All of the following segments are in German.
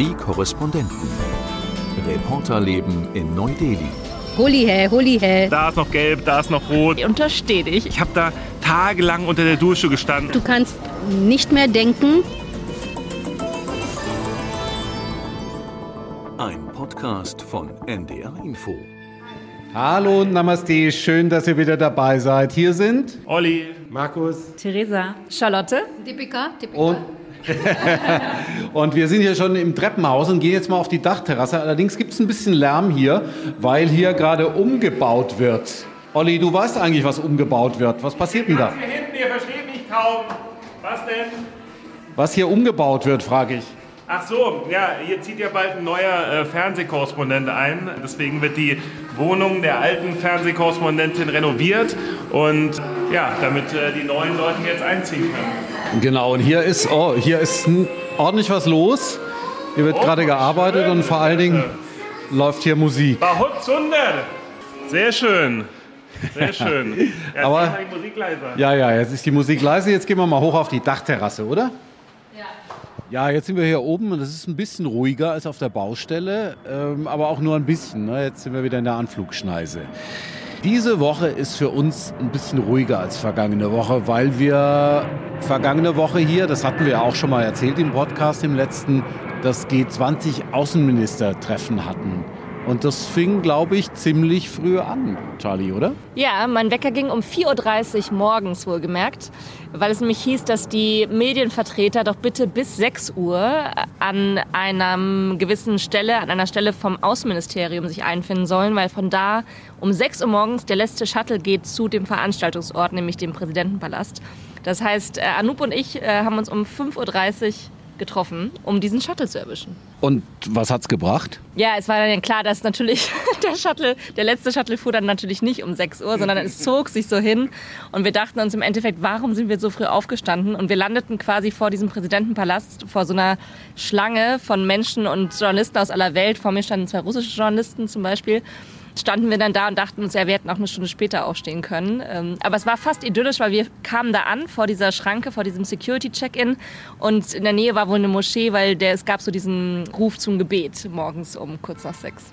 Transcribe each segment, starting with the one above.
Die Korrespondenten. Reporterleben in Neu-Delhi. Holi hä, holi hä. Da ist noch gelb, da ist noch rot. Untersteh dich. Ich habe da tagelang unter der Dusche gestanden. Du kannst nicht mehr denken. Ein Podcast von NDR Info. Hallo und Namaste, schön, dass ihr wieder dabei seid. Hier sind Olli, Markus Theresa, Charlotte Dipika, Dipika. und, und wir sind hier schon im Treppenhaus und gehen jetzt mal auf die Dachterrasse. Allerdings gibt es ein bisschen Lärm hier, weil hier gerade umgebaut wird. Olli, du weißt eigentlich, was umgebaut wird. Was passiert denn da? hier hinten, ihr versteht mich kaum. Was denn? Was hier umgebaut wird, frage ich. Ach so, ja, hier zieht ja bald ein neuer äh, Fernsehkorrespondent ein. Deswegen wird die Wohnung der alten Fernsehkorrespondentin renoviert. Und ja, damit äh, die neuen Leute jetzt einziehen können. Genau, und hier ist, oh, hier ist ordentlich was los. Hier wird Oh, gerade gearbeitet schön. und vor allen Dingen läuft hier Musik. Bahut Sunder! Sehr schön. Sehr schön. Ja, Aber-. Ja, ja, jetzt ist die Musik leise. Jetzt gehen wir mal hoch auf die Dachterrasse, oder? Ja. Jetzt sind wir hier oben und es ist ein bisschen ruhiger als auf der Baustelle, ähm, aber auch nur ein bisschen. Ne? Jetzt sind wir wieder in der Anflugschneise. Diese Woche ist für uns ein bisschen ruhiger als vergangene Woche, weil wir vergangene Woche hier, das hatten wir auch schon mal erzählt im Podcast im letzten, das G20 Außenministertreffen hatten. Und das fing, glaube ich, ziemlich früh an, Charlie, oder? Ja, mein Wecker ging um 4.30 Uhr morgens wohlgemerkt, weil es nämlich hieß, dass die Medienvertreter doch bitte bis 6 Uhr an einer gewissen Stelle, an einer Stelle vom Außenministerium sich einfinden sollen, weil von da um 6 Uhr morgens der letzte Shuttle geht zu dem Veranstaltungsort, nämlich dem Präsidentenpalast. Das heißt, äh, Anup und ich äh, haben uns um 5.30 Uhr getroffen, um diesen Shuttle zu erwischen. Und was hat's gebracht? Ja, es war dann klar, dass natürlich der Shuttle, der letzte Shuttle fuhr dann natürlich nicht um 6 Uhr, sondern es zog sich so hin. Und wir dachten uns im Endeffekt, warum sind wir so früh aufgestanden? Und wir landeten quasi vor diesem Präsidentenpalast, vor so einer Schlange von Menschen und Journalisten aus aller Welt. Vor mir standen zwei russische Journalisten zum Beispiel. Standen wir dann da und dachten uns, ja, wir hätten auch eine Stunde später aufstehen können. Ähm, Aber es war fast idyllisch, weil wir kamen da an vor dieser Schranke, vor diesem Security-Check-In. Und in der Nähe war wohl eine Moschee, weil der, es gab so diesen Ruf zum Gebet morgens um kurz nach sechs.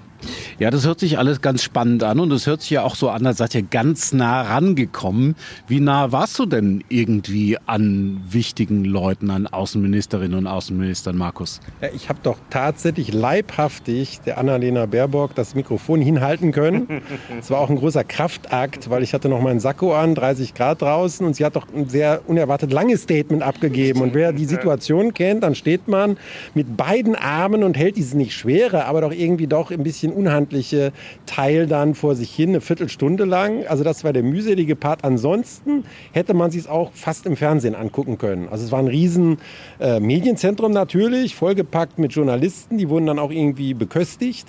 Ja, das hört sich alles ganz spannend an und es hört sich ja auch so an, als seid ihr ganz nah rangekommen. Wie nah warst du denn irgendwie an wichtigen Leuten, an Außenministerinnen und Außenministern, Markus? Ja, ich habe doch tatsächlich leibhaftig der Annalena Baerbock das Mikrofon hinhalten können. Es war auch ein großer Kraftakt, weil ich hatte noch meinen Sakko an, 30 Grad draußen und sie hat doch ein sehr unerwartet langes Statement abgegeben. Und wer die Situation kennt, dann steht man mit beiden Armen und hält dieses nicht schwere, aber doch irgendwie doch ein bisschen unhandliche Teil dann vor sich hin, eine Viertelstunde lang. Also das war der mühselige Part. Ansonsten hätte man sich es auch fast im Fernsehen angucken können. Also es war ein riesen äh, Medienzentrum natürlich, vollgepackt mit Journalisten, die wurden dann auch irgendwie beköstigt.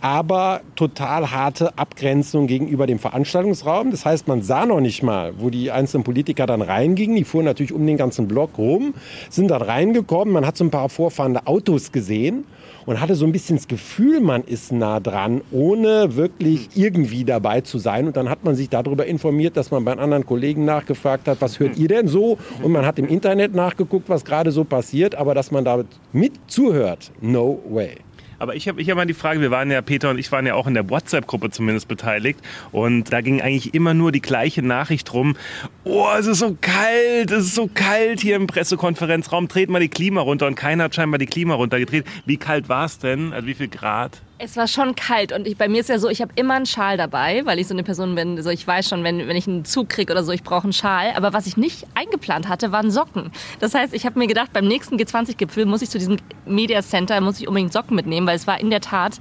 Aber total harte Abgrenzung gegenüber dem Veranstaltungsraum. Das heißt, man sah noch nicht mal, wo die einzelnen Politiker dann reingingen. Die fuhren natürlich um den ganzen Block rum, sind dann reingekommen. Man hat so ein paar vorfahrende Autos gesehen und hatte so ein bisschen das Gefühl, man ist nah dran, ohne wirklich irgendwie dabei zu sein. Und dann hat man sich darüber informiert, dass man bei anderen Kollegen nachgefragt hat, was hört ihr denn so? Und man hat im Internet nachgeguckt, was gerade so passiert, aber dass man da mit zuhört, no way. Aber ich habe ich hab mal die Frage, wir waren ja, Peter und ich waren ja auch in der WhatsApp-Gruppe zumindest beteiligt und da ging eigentlich immer nur die gleiche Nachricht rum. Oh, es ist so kalt, es ist so kalt hier im Pressekonferenzraum, dreht mal die Klima runter und keiner hat scheinbar die Klima runtergedreht. Wie kalt war es denn? Also wie viel Grad? Es war schon kalt und ich, bei mir ist ja so, ich habe immer einen Schal dabei, weil ich so eine Person bin, so ich weiß schon, wenn, wenn ich einen Zug kriege oder so, ich brauche einen Schal. Aber was ich nicht eingeplant hatte, waren Socken. Das heißt, ich habe mir gedacht, beim nächsten G20-Gipfel muss ich zu diesem Media Center, muss ich unbedingt Socken mitnehmen, weil es war in der Tat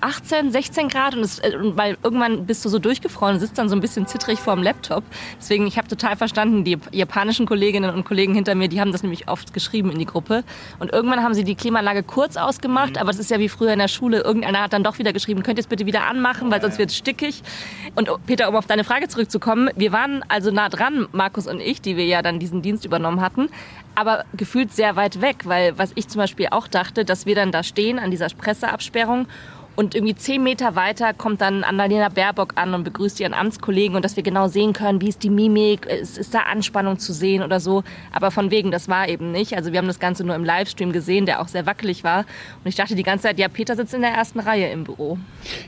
18, 16 Grad und, es, äh, weil irgendwann bist du so durchgefroren und sitzt dann so ein bisschen zittrig vor dem Laptop. Deswegen, ich habe total verstanden, die japanischen Kolleginnen und Kollegen hinter mir, die haben das nämlich oft geschrieben in die Gruppe. Und irgendwann haben sie die Klimaanlage kurz ausgemacht, aber das ist ja wie früher in der Schule. Irgendeiner hat dann doch wieder geschrieben, könnt ihr es bitte wieder anmachen, weil sonst wird es stickig. Und oh, Peter, um auf deine Frage zurückzukommen, wir waren also nah dran, Markus und ich, die wir ja dann diesen Dienst übernommen hatten aber gefühlt sehr weit weg, weil was ich zum Beispiel auch dachte, dass wir dann da stehen an dieser Presseabsperrung Und irgendwie zehn Meter weiter kommt dann Annalena Baerbock an und begrüßt ihren Amtskollegen und dass wir genau sehen können, wie ist die Mimik, ist, ist da Anspannung zu sehen oder so. Aber von wegen, das war eben nicht. Also wir haben das Ganze nur im Livestream gesehen, der auch sehr wackelig war. Und ich dachte die ganze Zeit, ja, Peter sitzt in der ersten Reihe im Büro.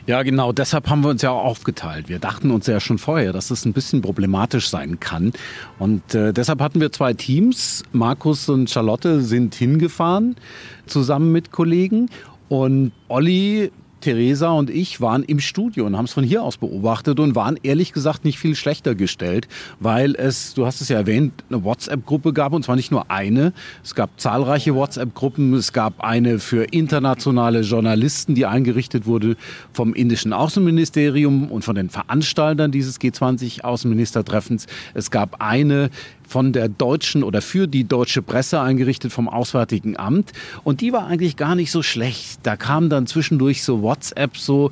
Ja, genau. Deshalb haben wir uns ja auch aufgeteilt. Wir dachten uns ja schon vorher, dass es ein bisschen problematisch sein kann. Und äh, deshalb hatten wir zwei Teams. Markus und Charlotte sind hingefahren, zusammen mit Kollegen. Und Olli Theresa und ich waren im Studio und haben es von hier aus beobachtet und waren ehrlich gesagt nicht viel schlechter gestellt, weil es, du hast es ja erwähnt, eine WhatsApp-Gruppe gab und zwar nicht nur eine. Es gab zahlreiche WhatsApp-Gruppen. Es gab eine für internationale Journalisten, die eingerichtet wurde vom indischen Außenministerium und von den Veranstaltern dieses G20-Außenministertreffens. Es gab eine von der deutschen oder für die deutsche Presse eingerichtet vom Auswärtigen Amt. Und die war eigentlich gar nicht so schlecht. Da kam dann zwischendurch so WhatsApp so,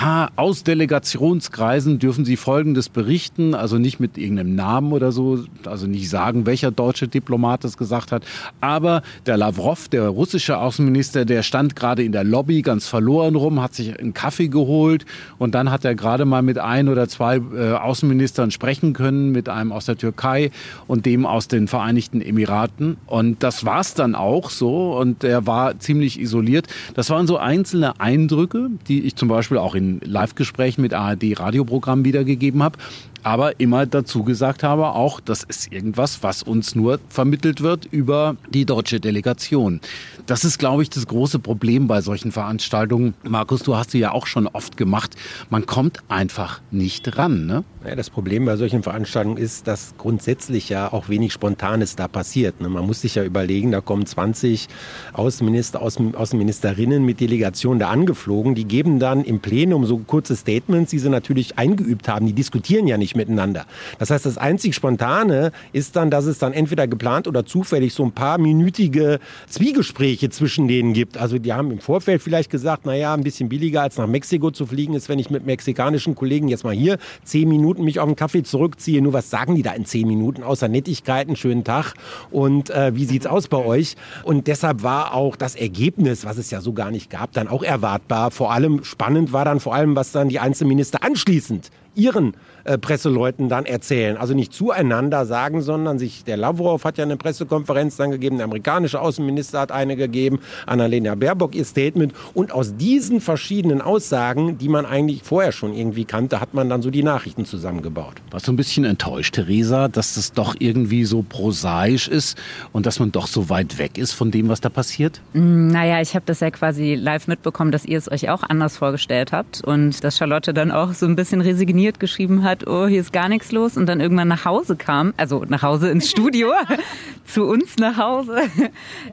ha, aus Delegationskreisen dürfen Sie Folgendes berichten, also nicht mit irgendeinem Namen oder so, also nicht sagen, welcher deutsche Diplomat das gesagt hat. Aber der Lavrov, der russische Außenminister, der stand gerade in der Lobby ganz verloren rum, hat sich einen Kaffee geholt und dann hat er gerade mal mit ein oder zwei äh, Außenministern sprechen können, mit einem aus der Türkei und dem aus den Vereinigten Emiraten. Und das war es dann auch so. Und er war ziemlich isoliert. Das waren so einzelne Eindrücke, die ich zum Beispiel auch in Live-Gesprächen mit ARD-Radioprogrammen wiedergegeben habe aber immer dazu gesagt habe, auch das ist irgendwas, was uns nur vermittelt wird über die deutsche Delegation. Das ist, glaube ich, das große Problem bei solchen Veranstaltungen. Markus, du hast sie ja auch schon oft gemacht. Man kommt einfach nicht ran. Ne? Ja, das Problem bei solchen Veranstaltungen ist, dass grundsätzlich ja auch wenig Spontanes da passiert. Ne? Man muss sich ja überlegen, da kommen 20 Außenminister, Außenministerinnen mit Delegationen da angeflogen. Die geben dann im Plenum so kurze Statements, die sie natürlich eingeübt haben. Die diskutieren ja nicht nicht miteinander. Das heißt, das einzig Spontane ist dann, dass es dann entweder geplant oder zufällig so ein paar minütige Zwiegespräche zwischen denen gibt. Also die haben im Vorfeld vielleicht gesagt, naja, ein bisschen billiger als nach Mexiko zu fliegen ist, wenn ich mit mexikanischen Kollegen jetzt mal hier zehn Minuten mich auf den Kaffee zurückziehe. Nur was sagen die da in zehn Minuten? Außer Nettigkeiten, schönen Tag und äh, wie sieht's aus bei euch? Und deshalb war auch das Ergebnis, was es ja so gar nicht gab, dann auch erwartbar. Vor allem spannend war dann vor allem, was dann die Einzelminister anschließend ihren äh, Presseleuten dann erzählen. Also nicht zueinander sagen, sondern sich, der Lavrov hat ja eine Pressekonferenz dann gegeben, der amerikanische Außenminister hat eine gegeben, Annalena Baerbock ihr Statement. Und aus diesen verschiedenen Aussagen, die man eigentlich vorher schon irgendwie kannte, hat man dann so die Nachrichten zusammengebaut. Warst du ein bisschen enttäuscht, Theresa, dass das doch irgendwie so prosaisch ist und dass man doch so weit weg ist von dem, was da passiert? Mm, naja, ich habe das ja quasi live mitbekommen, dass ihr es euch auch anders vorgestellt habt und dass Charlotte dann auch so ein bisschen resigniert geschrieben hat, hat, oh, hier ist gar nichts los und dann irgendwann nach Hause kam, also nach Hause ins Studio, zu uns nach Hause.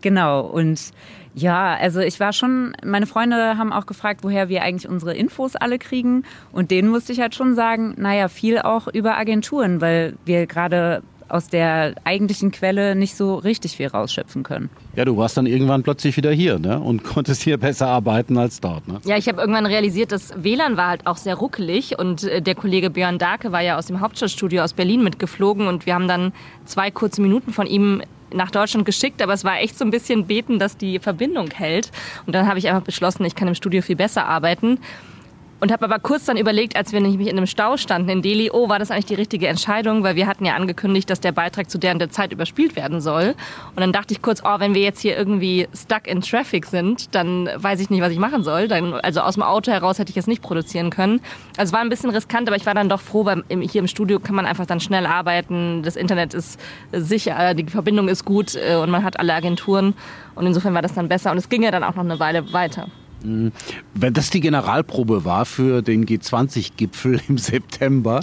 genau. Und ja, also ich war schon, meine Freunde haben auch gefragt, woher wir eigentlich unsere Infos alle kriegen. Und denen musste ich halt schon sagen, naja, viel auch über Agenturen, weil wir gerade aus der eigentlichen Quelle nicht so richtig viel rausschöpfen können. Ja, du warst dann irgendwann plötzlich wieder hier ne? und konntest hier besser arbeiten als dort. Ne? Ja, ich habe irgendwann realisiert, das WLAN war halt auch sehr ruckelig und äh, der Kollege Björn Darke war ja aus dem Hauptstadtstudio aus Berlin mitgeflogen und wir haben dann zwei kurze Minuten von ihm nach Deutschland geschickt, aber es war echt so ein bisschen beten, dass die Verbindung hält. Und dann habe ich einfach beschlossen, ich kann im Studio viel besser arbeiten. Und habe aber kurz dann überlegt, als wir nämlich in einem Stau standen in Delhi, oh, war das eigentlich die richtige Entscheidung, weil wir hatten ja angekündigt, dass der Beitrag zu der und der Zeit überspielt werden soll. Und dann dachte ich kurz, oh, wenn wir jetzt hier irgendwie stuck in Traffic sind, dann weiß ich nicht, was ich machen soll. Dann, also aus dem Auto heraus hätte ich es nicht produzieren können. Also es war ein bisschen riskant, aber ich war dann doch froh, weil hier im Studio kann man einfach dann schnell arbeiten. Das Internet ist sicher, die Verbindung ist gut äh, und man hat alle Agenturen. Und insofern war das dann besser. Und es ging ja dann auch noch eine Weile weiter. Wenn das die Generalprobe war für den G20-Gipfel im September,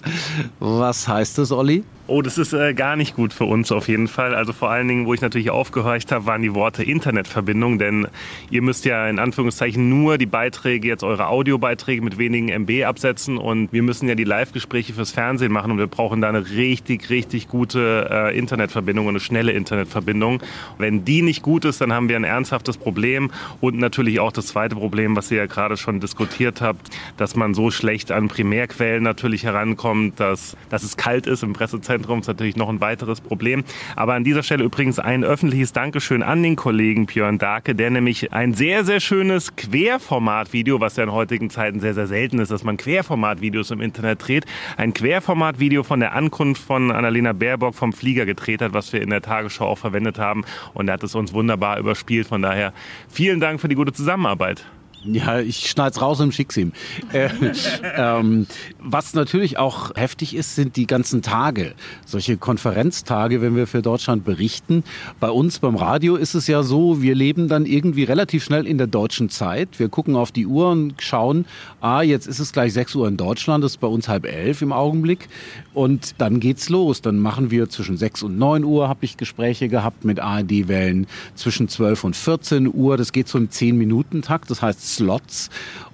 was heißt das, Olli? Oh, das ist äh, gar nicht gut für uns auf jeden Fall. Also vor allen Dingen, wo ich natürlich aufgehorcht habe, waren die Worte Internetverbindung, denn ihr müsst ja in Anführungszeichen nur die Beiträge, jetzt eure Audiobeiträge mit wenigen MB absetzen und wir müssen ja die Live-Gespräche fürs Fernsehen machen und wir brauchen da eine richtig, richtig gute äh, Internetverbindung und eine schnelle Internetverbindung. Wenn die nicht gut ist, dann haben wir ein ernsthaftes Problem und natürlich auch das zweite Problem, was ihr ja gerade schon diskutiert habt, dass man so schlecht an Primärquellen natürlich herankommt, dass, dass es kalt ist im Pressezentrum Ist natürlich noch ein weiteres Problem. Aber an dieser Stelle übrigens ein öffentliches Dankeschön an den Kollegen Björn Darke, der nämlich ein sehr, sehr schönes Querformatvideo, was ja in heutigen Zeiten sehr, sehr selten ist, dass man Querformatvideos im Internet dreht, ein Querformatvideo von der Ankunft von Annalena Baerbock vom Flieger gedreht hat, was wir in der Tagesschau auch verwendet haben. Und er hat es uns wunderbar überspielt. Von daher vielen Dank für die gute Zusammenarbeit. Ja, ich schneid's raus und schick's ihm. Äh, ähm, was natürlich auch heftig ist, sind die ganzen Tage. Solche Konferenztage, wenn wir für Deutschland berichten. Bei uns beim Radio ist es ja so, wir leben dann irgendwie relativ schnell in der deutschen Zeit. Wir gucken auf die Uhr und schauen, ah, jetzt ist es gleich 6 Uhr in Deutschland, das ist bei uns halb elf im Augenblick. Und dann geht's los. Dann machen wir zwischen 6 und 9 Uhr, habe ich Gespräche gehabt mit ARD-Wellen, zwischen 12 und 14 Uhr. Das geht so im 10-Minuten-Takt. Das heißt, Slots.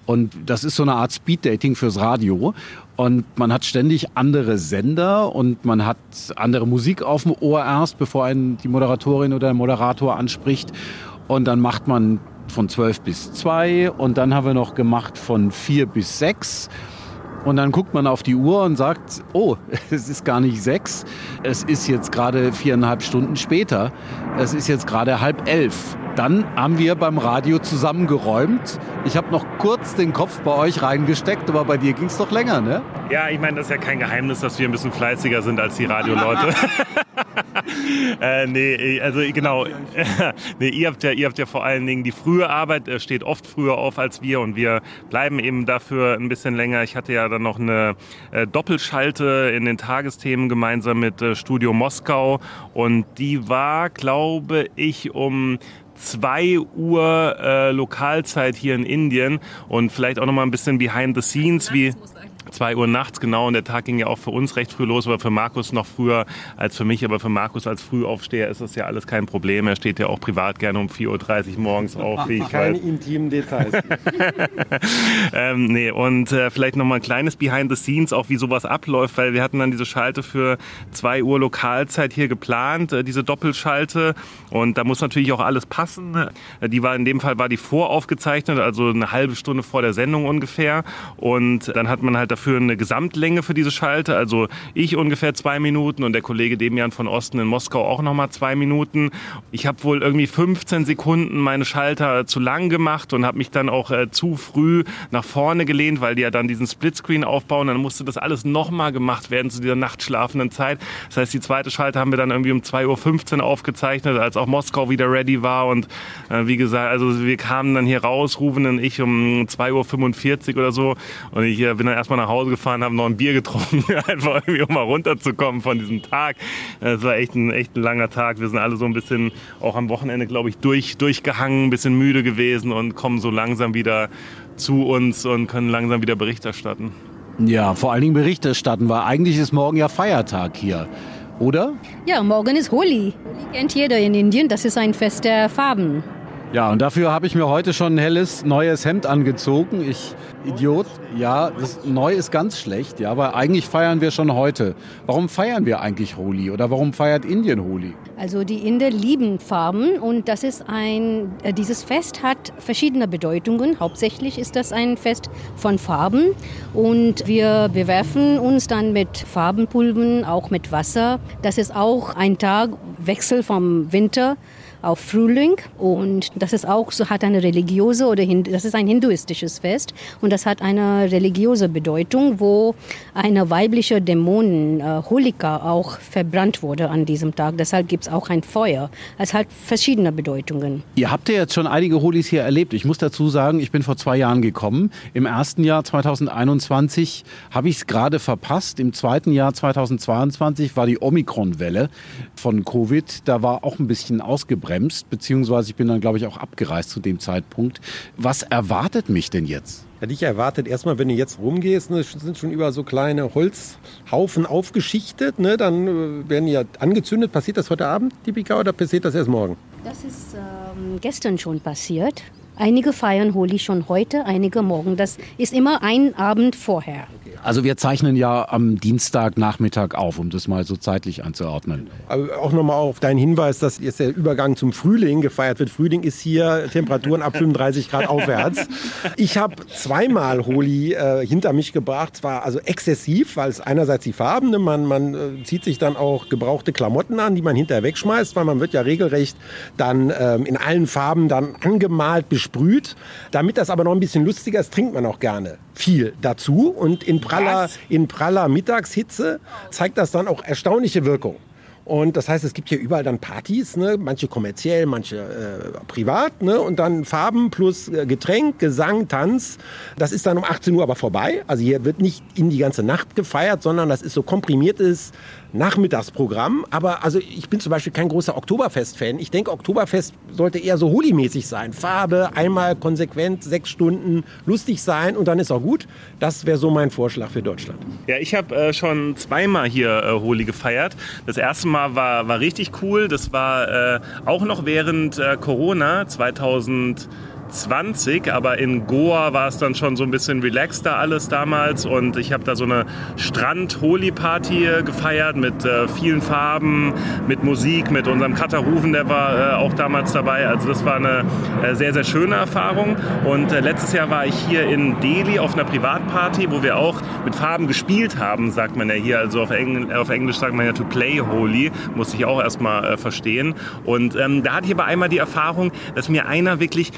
Und das ist so eine Art Speed-Dating fürs Radio. Und man hat ständig andere Sender und man hat andere Musik auf dem Ohr erst, bevor einen die Moderatorin oder der Moderator anspricht. Und dann macht man von 12 bis 2 und dann haben wir noch gemacht von 4 bis 6. Und dann guckt man auf die Uhr und sagt, oh, es ist gar nicht sechs, es ist jetzt gerade viereinhalb Stunden später, es ist jetzt gerade halb elf. Dann haben wir beim Radio zusammengeräumt. Ich habe noch kurz den Kopf bei euch reingesteckt, aber bei dir ging es doch länger, ne? Ja, ich meine, das ist ja kein Geheimnis, dass wir ein bisschen fleißiger sind als die Radioleute. äh, nee, also genau. nee, ihr habt, ja, ihr habt ja vor allen Dingen die frühe Arbeit, äh, steht oft früher auf als wir und wir bleiben eben dafür ein bisschen länger. Ich hatte ja dann noch eine äh, Doppelschalte in den Tagesthemen gemeinsam mit äh, Studio Moskau und die war, glaube ich, um 2 Uhr äh, Lokalzeit hier in Indien und vielleicht auch noch mal ein bisschen behind the scenes, wie 2 Uhr nachts, genau. Und der Tag ging ja auch für uns recht früh los, aber für Markus noch früher als für mich. Aber für Markus als Frühaufsteher ist das ja alles kein Problem. Er steht ja auch privat gerne um 4.30 Uhr morgens auf, wie ich Keine weiß. intimen Details. ähm, nee, und äh, vielleicht noch mal ein kleines Behind the Scenes, auch wie sowas abläuft, weil wir hatten dann diese Schalte für 2 Uhr Lokalzeit hier geplant, äh, diese Doppelschalte. Und da muss natürlich auch alles passen. Äh, Die war in dem Fall war die voraufgezeichnet, also eine halbe Stunde vor der Sendung ungefähr. Und dann hat man halt dafür eine Gesamtlänge für diese Schalte. Also ich ungefähr zwei Minuten und der Kollege Demian von Osten in Moskau auch nochmal zwei Minuten. Ich habe wohl irgendwie 15 Sekunden meine Schalter zu lang gemacht und habe mich dann auch äh, zu früh nach vorne gelehnt, weil die ja dann diesen Splitscreen aufbauen. Dann musste das alles nochmal gemacht werden zu dieser nachtschlafenden Zeit. Das heißt, die zweite Schalte haben wir dann irgendwie um 2.15 Uhr aufgezeichnet, als auch Moskau wieder ready war. Und äh, wie gesagt, also wir kamen dann hier raus, Ruven und ich um 2.45 Uhr oder so. Und ich äh, bin dann erstmal Hause gefahren, habe noch ein Bier getrunken, einfach irgendwie, um mal runterzukommen von diesem Tag. Es war echt ein, echt ein langer Tag. Wir sind alle so ein bisschen auch am Wochenende, glaube ich, durch, durchgehangen, ein bisschen müde gewesen und kommen so langsam wieder zu uns und können langsam wieder Bericht erstatten. Ja, vor allen Dingen Bericht erstatten, weil eigentlich ist morgen ja Feiertag hier, oder? Ja, morgen ist Holi. Holi kennt jeder in Indien. Das ist ein Fest der Farben. Ja, und dafür habe ich mir heute schon ein helles neues Hemd angezogen. Ich Idiot. Ja, das neu ist ganz schlecht, ja, aber eigentlich feiern wir schon heute. Warum feiern wir eigentlich Holi oder warum feiert Indien Holi? Also die Inder lieben Farben und das ist ein, äh, dieses Fest hat verschiedene Bedeutungen. Hauptsächlich ist das ein Fest von Farben und wir bewerfen uns dann mit Farbenpulvern, auch mit Wasser. Das ist auch ein Tag Wechsel vom Winter auf Frühling und das ist auch so hat eine religiöse oder das ist ein hinduistisches Fest und das hat eine religiöse Bedeutung, wo eine weibliche Dämonin äh, Holika auch verbrannt wurde an diesem Tag. Deshalb gibt es auch ein Feuer. Es hat verschiedene Bedeutungen. Ihr habt ja jetzt schon einige Holis hier erlebt. Ich muss dazu sagen, ich bin vor zwei Jahren gekommen. Im ersten Jahr 2021 habe ich es gerade verpasst. Im zweiten Jahr 2022 war die Omikron-Welle von Covid. Da war auch ein bisschen ausgebremst, beziehungsweise ich bin dann, glaube ich, auch abgereist zu dem Zeitpunkt. Was erwartet mich denn jetzt? Ja, dich erwartet erstmal, wenn du jetzt rumgehst, ne, sind schon über so kleine Holzhaufen aufgeschichtet, ne, dann äh, werden die ja angezündet. Passiert das heute Abend, Tipika, oder passiert das erst morgen? Das ist ähm, gestern schon passiert. Einige feiern Holi schon heute, einige morgen. Das ist immer ein Abend vorher. Also wir zeichnen ja am Dienstagnachmittag auf, um das mal so zeitlich anzuordnen. Aber auch nochmal auf deinen Hinweis, dass jetzt der Übergang zum Frühling gefeiert wird. Frühling ist hier Temperaturen ab 35 Grad aufwärts. Ich habe zweimal Holi äh, hinter mich gebracht. Zwar also exzessiv, weil es einerseits die Farben, ne, man, man äh, zieht sich dann auch gebrauchte Klamotten an, die man hinterher wegschmeißt, weil man wird ja regelrecht dann ähm, in allen Farben dann angemalt, besprüht. Damit das aber noch ein bisschen lustiger ist, trinkt man auch gerne viel dazu. Und in praller, in praller Mittagshitze zeigt das dann auch erstaunliche Wirkung. Und das heißt, es gibt hier überall dann Partys, ne? manche kommerziell, manche äh, privat. Ne? Und dann Farben plus äh, Getränk, Gesang, Tanz. Das ist dann um 18 Uhr aber vorbei. Also hier wird nicht in die ganze Nacht gefeiert, sondern das ist so komprimiertes Nachmittagsprogramm. Aber also ich bin zum Beispiel kein großer Oktoberfest-Fan. Ich denke, Oktoberfest sollte eher so Holi-mäßig sein. Farbe, einmal konsequent, sechs Stunden, lustig sein und dann ist auch gut. Das wäre so mein Vorschlag für Deutschland. Ja, ich habe äh, schon zweimal hier äh, Holi gefeiert. Das erste Mal war, war richtig cool. Das war äh, auch noch während äh, Corona 2000. 20, aber in Goa war es dann schon so ein bisschen relaxter alles damals und ich habe da so eine Strand-Holi-Party äh, gefeiert mit äh, vielen Farben, mit Musik, mit unserem Katarufen, der war äh, auch damals dabei. Also das war eine äh, sehr, sehr schöne Erfahrung und äh, letztes Jahr war ich hier in Delhi auf einer Privatparty, wo wir auch mit Farben gespielt haben, sagt man ja hier. Also auf, Engl auf Englisch sagt man ja to play Holi, musste ich auch erstmal äh, verstehen. Und ähm, da hatte ich aber einmal die Erfahrung, dass mir einer wirklich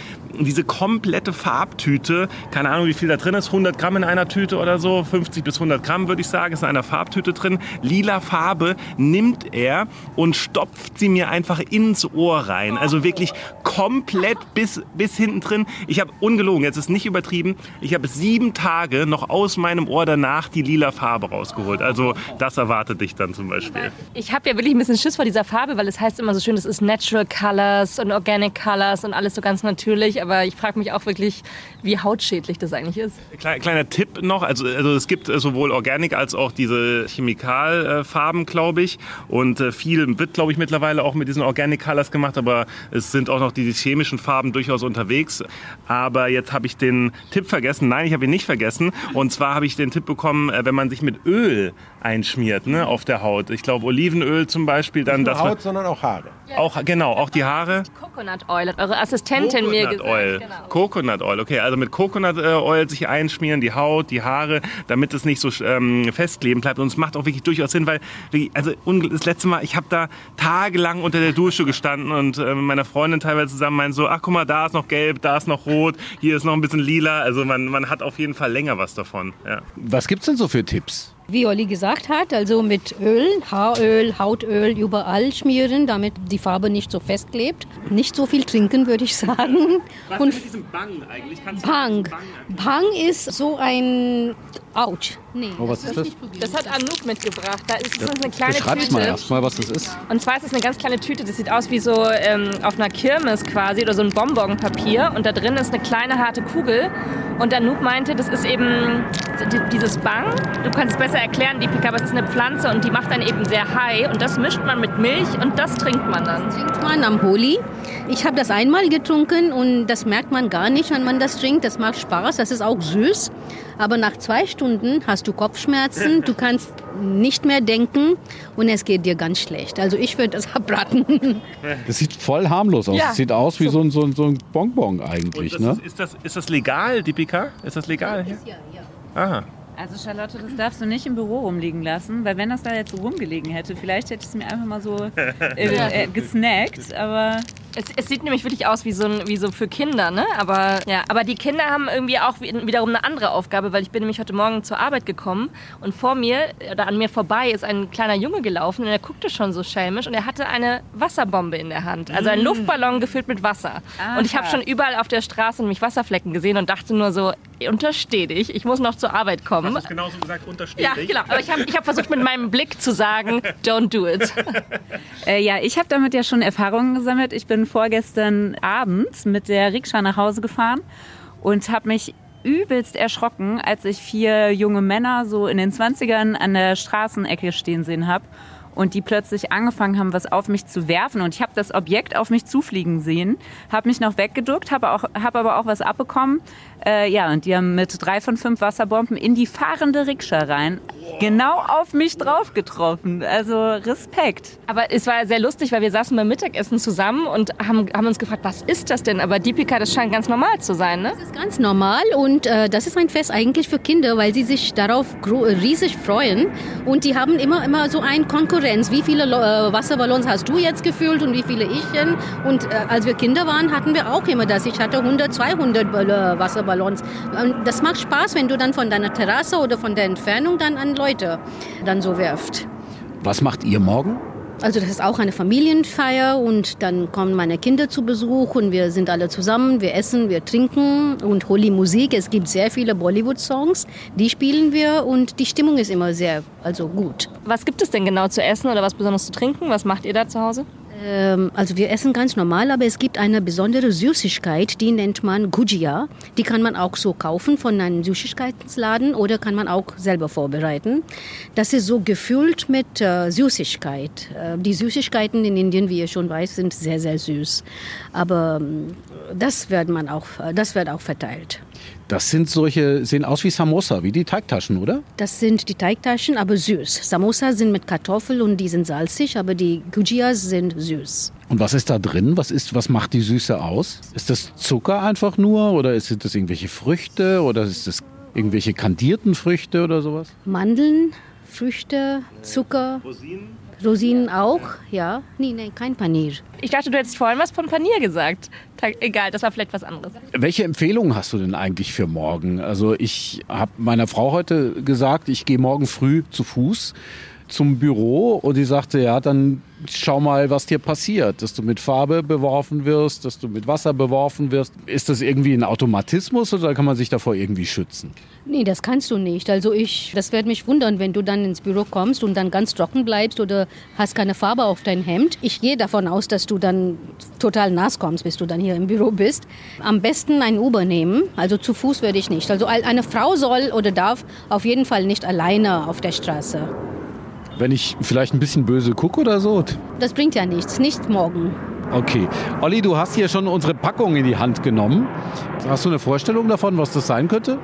diese komplette Farbtüte, keine Ahnung, wie viel da drin ist, 100 Gramm in einer Tüte oder so, 50 bis 100 Gramm würde ich sagen, ist in einer Farbtüte drin. Lila Farbe nimmt er und stopft sie mir einfach ins Ohr rein. Also wirklich komplett bis, bis hinten drin. Ich habe ungelogen, jetzt ist nicht übertrieben, ich habe sieben Tage noch aus meinem Ohr danach die lila Farbe rausgeholt. Also das erwartet dich dann zum Beispiel. Ich habe ja wirklich ein bisschen Schiss vor dieser Farbe, weil es heißt immer so schön, das ist Natural Colors und Organic Colors und alles so ganz natürlich. Aber ich frage mich auch wirklich, wie hautschädlich das eigentlich ist. Kleiner, kleiner Tipp noch, also, also es gibt sowohl Organic als auch diese Chemikalfarben, glaube ich. Und äh, viel wird, glaube ich, mittlerweile auch mit diesen Organic Colors gemacht, aber es sind auch noch die chemischen Farben durchaus unterwegs. Aber jetzt habe ich den Tipp vergessen. Nein, ich habe ihn nicht vergessen. Und zwar habe ich den Tipp bekommen, äh, wenn man sich mit Öl einschmiert ne, auf der Haut. Ich glaube Olivenöl zum Beispiel. Dann, Nicht nur dass man- Haut, sondern auch Haare. auch genau, auch die Haare. Coconut Oil hat eure Assistentin mir Coconut gesagt. Oil. Genau. Coconut Oil, okay. Also mit Coconut Oil sich einschmieren, die Haut, die Haare, damit es nicht so ähm, festkleben bleibt. Und es macht auch wirklich durchaus Sinn, weil also das letzte Mal, ich habe da tagelang unter der Dusche gestanden und äh, mit meiner Freundin teilweise zusammen meinen so, ach guck mal, da ist noch gelb, da ist noch rot, hier ist noch ein bisschen lila. Also man, man hat auf jeden Fall länger was davon. Ja. Was gibt's denn so für Tipps? Wie Olli gesagt hat, also mit Öl, Haaröl, Hautöl überall schmieren, damit die Farbe nicht so festklebt. Nicht so viel trinken, würde ich sagen. Und diesem Bang eigentlich? Kannst Bang. Bang ist so ein Autsch. Nee. Oh, was ist das? Das hat Anouk mitgebracht. Da ist das ist eine kleine Beschreib's mal Tüte. erstmal, was das ist. Und zwar ist es eine ganz kleine Tüte. Das sieht aus wie so ähm, auf einer Kirmes quasi oder so ein Bonbonpapier. Und da drin ist eine kleine harte Kugel. Und Anouk meinte, das ist eben dieses Bang. Du kannst es besser erklären, Deepika, aber es ist eine Pflanze und die macht dann eben sehr high. Und das mischt man mit Milch und das trinkt man dann. trinkt man am Holi. Ich habe das einmal getrunken und das merkt man gar nicht, wenn man das trinkt. Das macht Spaß, das ist auch süß. Aber nach zwei Stunden hast du Kopfschmerzen, du kannst nicht mehr denken und es geht dir ganz schlecht. Also ich würde das abraten. Das sieht voll harmlos aus. Ja. Das sieht aus wie so ein, so ein, so ein Bonbon Und eigentlich. das Ne? ist, ist, das, ist das legal, Deepika? Ist das legal? hier? Aha. Also Charlotte, das darfst du nicht im Büro rumliegen lassen, weil wenn das da jetzt so rumgelegen hätte, vielleicht hätte ich es mir einfach mal so äh, äh, gesnackt, aber Es, es sieht nämlich wirklich aus wie so, ein, wie so für Kinder, ne? Aber, ja, aber die Kinder haben irgendwie auch wi- wiederum eine andere Aufgabe, weil ich bin nämlich heute Morgen zur Arbeit gekommen und vor mir oder an mir vorbei ist ein kleiner Junge gelaufen und er guckte schon so schelmisch und er hatte eine Wasserbombe in der Hand. Also ein Luftballon gefüllt mit Wasser. Und ich habe Aha. schon überall auf der Straße nämlich Wasserflecken gesehen und dachte nur so, untersteh dich, ich muss noch zur Arbeit kommen. Hast du genauso gesagt, untersteht Ja, genau. Aber ich habe ich hab versucht mit meinem Blick zu sagen, don't do it. Äh, ja, ich habe damit ja schon Erfahrungen gesammelt. Ich bin vorgestern Abend mit der Rikscha nach Hause gefahren und habe mich übelst erschrocken, als ich vier junge Männer so in den 20ern an der Straßenecke stehen sehen habe und die plötzlich angefangen haben, was auf mich zu werfen und ich habe das Objekt auf mich zufliegen sehen, habe mich noch weggeduckt, habe auch, hab aber auch was abbekommen. Äh, ja, und die haben mit drei von fünf Wasserbomben in die fahrende Rikscha rein genau auf mich drauf getroffen. Also Respekt. Aber es war sehr lustig, weil wir saßen beim Mittagessen zusammen und haben, haben uns gefragt, was ist das denn? Aber Deepika, das scheint ganz normal zu sein, ne? Das ist ganz normal und äh, das ist ein Fest eigentlich für Kinder, weil sie sich darauf riesig freuen und die haben immer immer so eine Konkurrenz. Wie viele äh, Wasserballons hast du jetzt gefüllt und wie viele ich? Und äh, als wir Kinder waren, hatten wir auch immer das. Ich hatte 100, 200 äh, Wasserballons. Und das macht Spaß, wenn du dann von deiner Terrasse oder von der Entfernung dann an Leute dann so wirft. Was macht ihr morgen? Also das ist auch eine Familienfeier und dann kommen meine Kinder zu Besuch und wir sind alle zusammen, wir essen, wir trinken und Holy Musik. Es gibt sehr viele Bollywood-Songs, die spielen wir und die Stimmung ist immer sehr also gut. Was gibt es denn genau zu essen oder was besonders zu trinken? Was macht ihr da zu Hause? Ähm, also wir essen ganz normal, aber es gibt eine besondere Süßigkeit, die nennt man Gujia. Die kann man auch so kaufen von einem Süßigkeitensladen oder kann man auch selber vorbereiten. Das ist so gefüllt mit äh, Süßigkeit. Äh, die Süßigkeiten in Indien, wie ihr schon weiß, sind sehr, sehr süß. Aber ähm, das wird man auch, das wird auch verteilt. Das sind solche, sehen aus wie Samosa, wie die Teigtaschen, oder? Das sind die Teigtaschen, aber süß. Samosa sind mit Kartoffel und die sind salzig, aber die Gujias sind süß. Und was ist da drin? Was, ist, was macht die Süße aus? Ist das Zucker einfach nur oder sind das irgendwelche Früchte oder ist das irgendwelche kandierten Früchte oder sowas? Mandeln, Früchte, Zucker. Rosinen? Rosinen auch, ja. Nee, nee, kein Panier. Ich dachte, du hättest vorhin was von Panier gesagt. Egal, das war vielleicht was anderes. Welche Empfehlungen hast du denn eigentlich für morgen? Also ich habe meiner Frau heute gesagt, ich gehe morgen früh zu Fuß zum Büro und die sagte, ja, dann schau mal, was dir passiert, dass du mit Farbe beworfen wirst, dass du mit Wasser beworfen wirst. Ist das irgendwie ein Automatismus oder kann man sich davor irgendwie schützen? Nee, das kannst du nicht. Also ich, das wird mich wundern, wenn du dann ins Büro kommst und dann ganz trocken bleibst oder hast keine Farbe auf dein Hemd. Ich gehe davon aus, dass du dann total nass kommst, bis du dann hier im Büro bist. Am besten ein Uber nehmen. Also zu Fuß würde ich nicht. Also eine Frau soll oder darf auf jeden Fall nicht alleine auf der Straße. Wenn ich vielleicht ein bisschen böse gucke oder so? Das bringt ja nichts, nicht morgen. Okay. Olli, du hast hier schon unsere Packung in die Hand genommen. Hast du eine Vorstellung davon, was das sein könnte?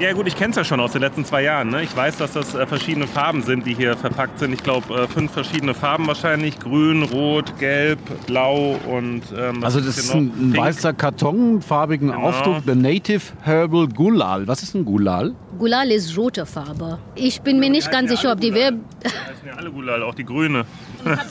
Ja gut, ich kenne es ja schon aus den letzten zwei Jahren. Ne? Ich weiß, dass das äh, verschiedene Farben sind, die hier verpackt sind. Ich glaube, äh, fünf verschiedene Farben wahrscheinlich. Grün, Rot, Gelb, Blau und... Ähm, also das ist ein, ein weißer Karton, farbigen genau. Aufdruck. The Native Herbal Gulal. Was ist ein Gulal? Gulal ist rote Farbe. Ich bin mir nicht ganz sicher, ob die... Wir das sind ja alle Gulal, auch die grüne. aber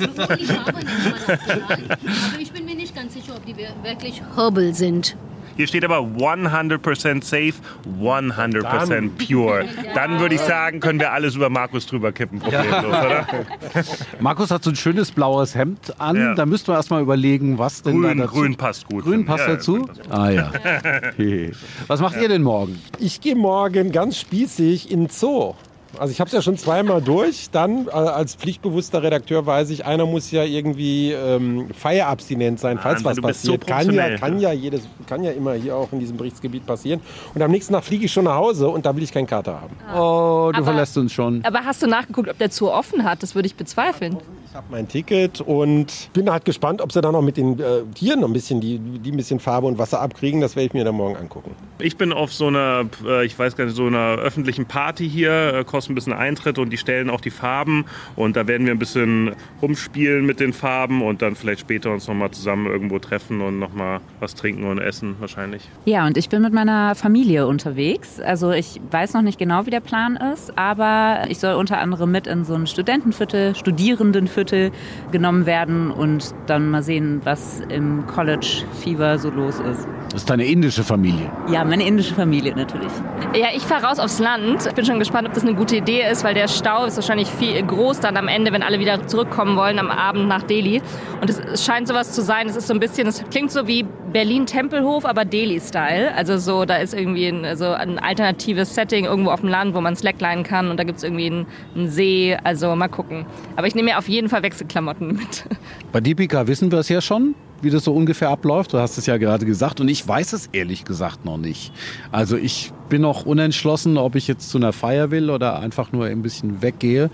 ich bin mir nicht ganz sicher, ob die wirklich Herbal sind. Hier steht aber 100% safe, 100% pure. Dann würde ich sagen, können wir alles über Markus drüber kippen, problemlos, ja. oder? Markus hat so ein schönes blaues Hemd an. Ja. Da müssten wir erstmal überlegen, was denn grün, da dazu... Grün passt gut. Grün passt ja, dazu? Passt ah ja. Was macht ihr denn morgen? Ich gehe morgen ganz spießig in den Zoo. Also ich habe es ja schon zweimal durch. Dann äh, als pflichtbewusster Redakteur weiß ich, einer muss ja irgendwie ähm, feierabstinent sein, falls Wahnsinn, was passiert. So kann ja, kann ja jedes, kann ja immer hier auch in diesem Berichtsgebiet passieren. Und am nächsten Tag fliege ich schon nach Hause und da will ich keinen Kater haben. Oh, du aber, verlässt uns schon. Aber hast du nachgeguckt, ob der Zoo offen hat? Das würde ich bezweifeln. Ich habe mein Ticket und bin halt gespannt, ob sie dann noch mit den äh, Tieren noch ein bisschen die, die ein bisschen Farbe und Wasser abkriegen. Das werde ich mir dann morgen angucken. Ich bin auf so einer, äh, ich weiß gar nicht, so einer öffentlichen Party hier, äh, kostet ein bisschen Eintritt und die stellen auch die Farben und da werden wir ein bisschen rumspielen mit den Farben und dann vielleicht später uns nochmal zusammen irgendwo treffen und nochmal was trinken und essen wahrscheinlich. Ja, und ich bin mit meiner Familie unterwegs. Also ich weiß noch nicht genau, wie der Plan ist, aber ich soll unter anderem mit in so ein Studentenviertel, Studierendenviertel Viertel genommen werden und dann mal sehen, was im College Fever so los ist. Das ist deine indische Familie? Ja, meine indische Familie natürlich. Ja, ich fahre raus aufs Land. Ich bin schon gespannt, ob das eine gute Idee ist, weil der Stau ist wahrscheinlich viel groß dann am Ende, wenn alle wieder zurückkommen wollen am Abend nach Delhi. Und es scheint sowas zu sein. Es ist so ein bisschen, es klingt so wie Berlin-Tempelhof, aber Delhi-Style. Also so, da ist irgendwie ein, so ein alternatives Setting irgendwo auf dem Land, wo man Slackline kann und da gibt es irgendwie einen, einen, See. Also mal gucken. Aber ich nehme mir auf jeden Fall Wechselklamotten mit. Bei Deepika wissen wir es ja schon wie das so ungefähr abläuft. Du hast es ja gerade gesagt und ich weiß es ehrlich gesagt noch nicht. Also ich bin noch unentschlossen, ob ich jetzt zu einer Feier will oder einfach nur ein bisschen weggehe.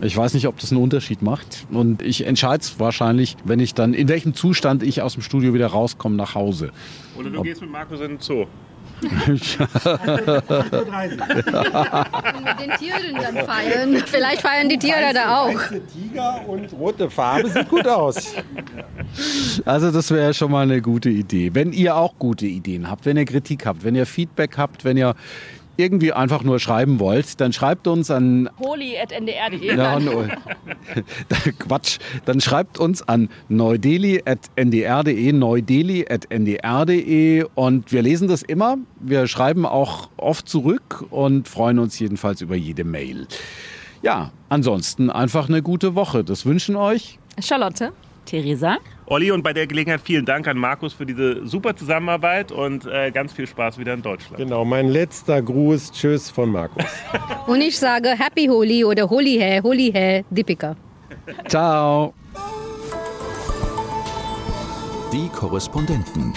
Ich weiß nicht, ob das einen Unterschied macht. Und ich entscheide es wahrscheinlich, wenn ich dann, in welchem Zustand ich aus dem Studio wieder rauskomme nach Hause. Oder du gehst mit Markus in den Zoo. Und mit den Tieren dann feiern. Vielleicht feiern die Tiere da auch. Tiger und rote Farbe sieht gut aus. Also das wäre schon mal eine gute Idee. Wenn ihr auch gute Ideen habt, wenn ihr Kritik habt, wenn ihr Feedback habt, wenn ihr irgendwie einfach nur schreiben wollt, dann schreibt uns an holi.ndr.de. Ja, Quatsch. Dann schreibt uns an neudeli.ndr.de, neudeli.ndr.de und wir lesen das immer. Wir schreiben auch oft zurück und freuen uns jedenfalls über jede Mail. Ja, ansonsten einfach eine gute Woche. Das wünschen euch Charlotte. Theresa? Olli, und bei der Gelegenheit vielen Dank an Markus für diese super Zusammenarbeit und äh, ganz viel Spaß wieder in Deutschland. Genau, mein letzter Gruß. Tschüss von Markus. Und ich sage Happy Holi oder Holi Hai, Holi Hai, Deepika. Ciao. Die Korrespondenten.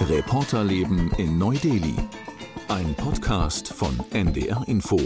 Reporterleben in Neu-Delhi. Ein Podcast von NDR Info.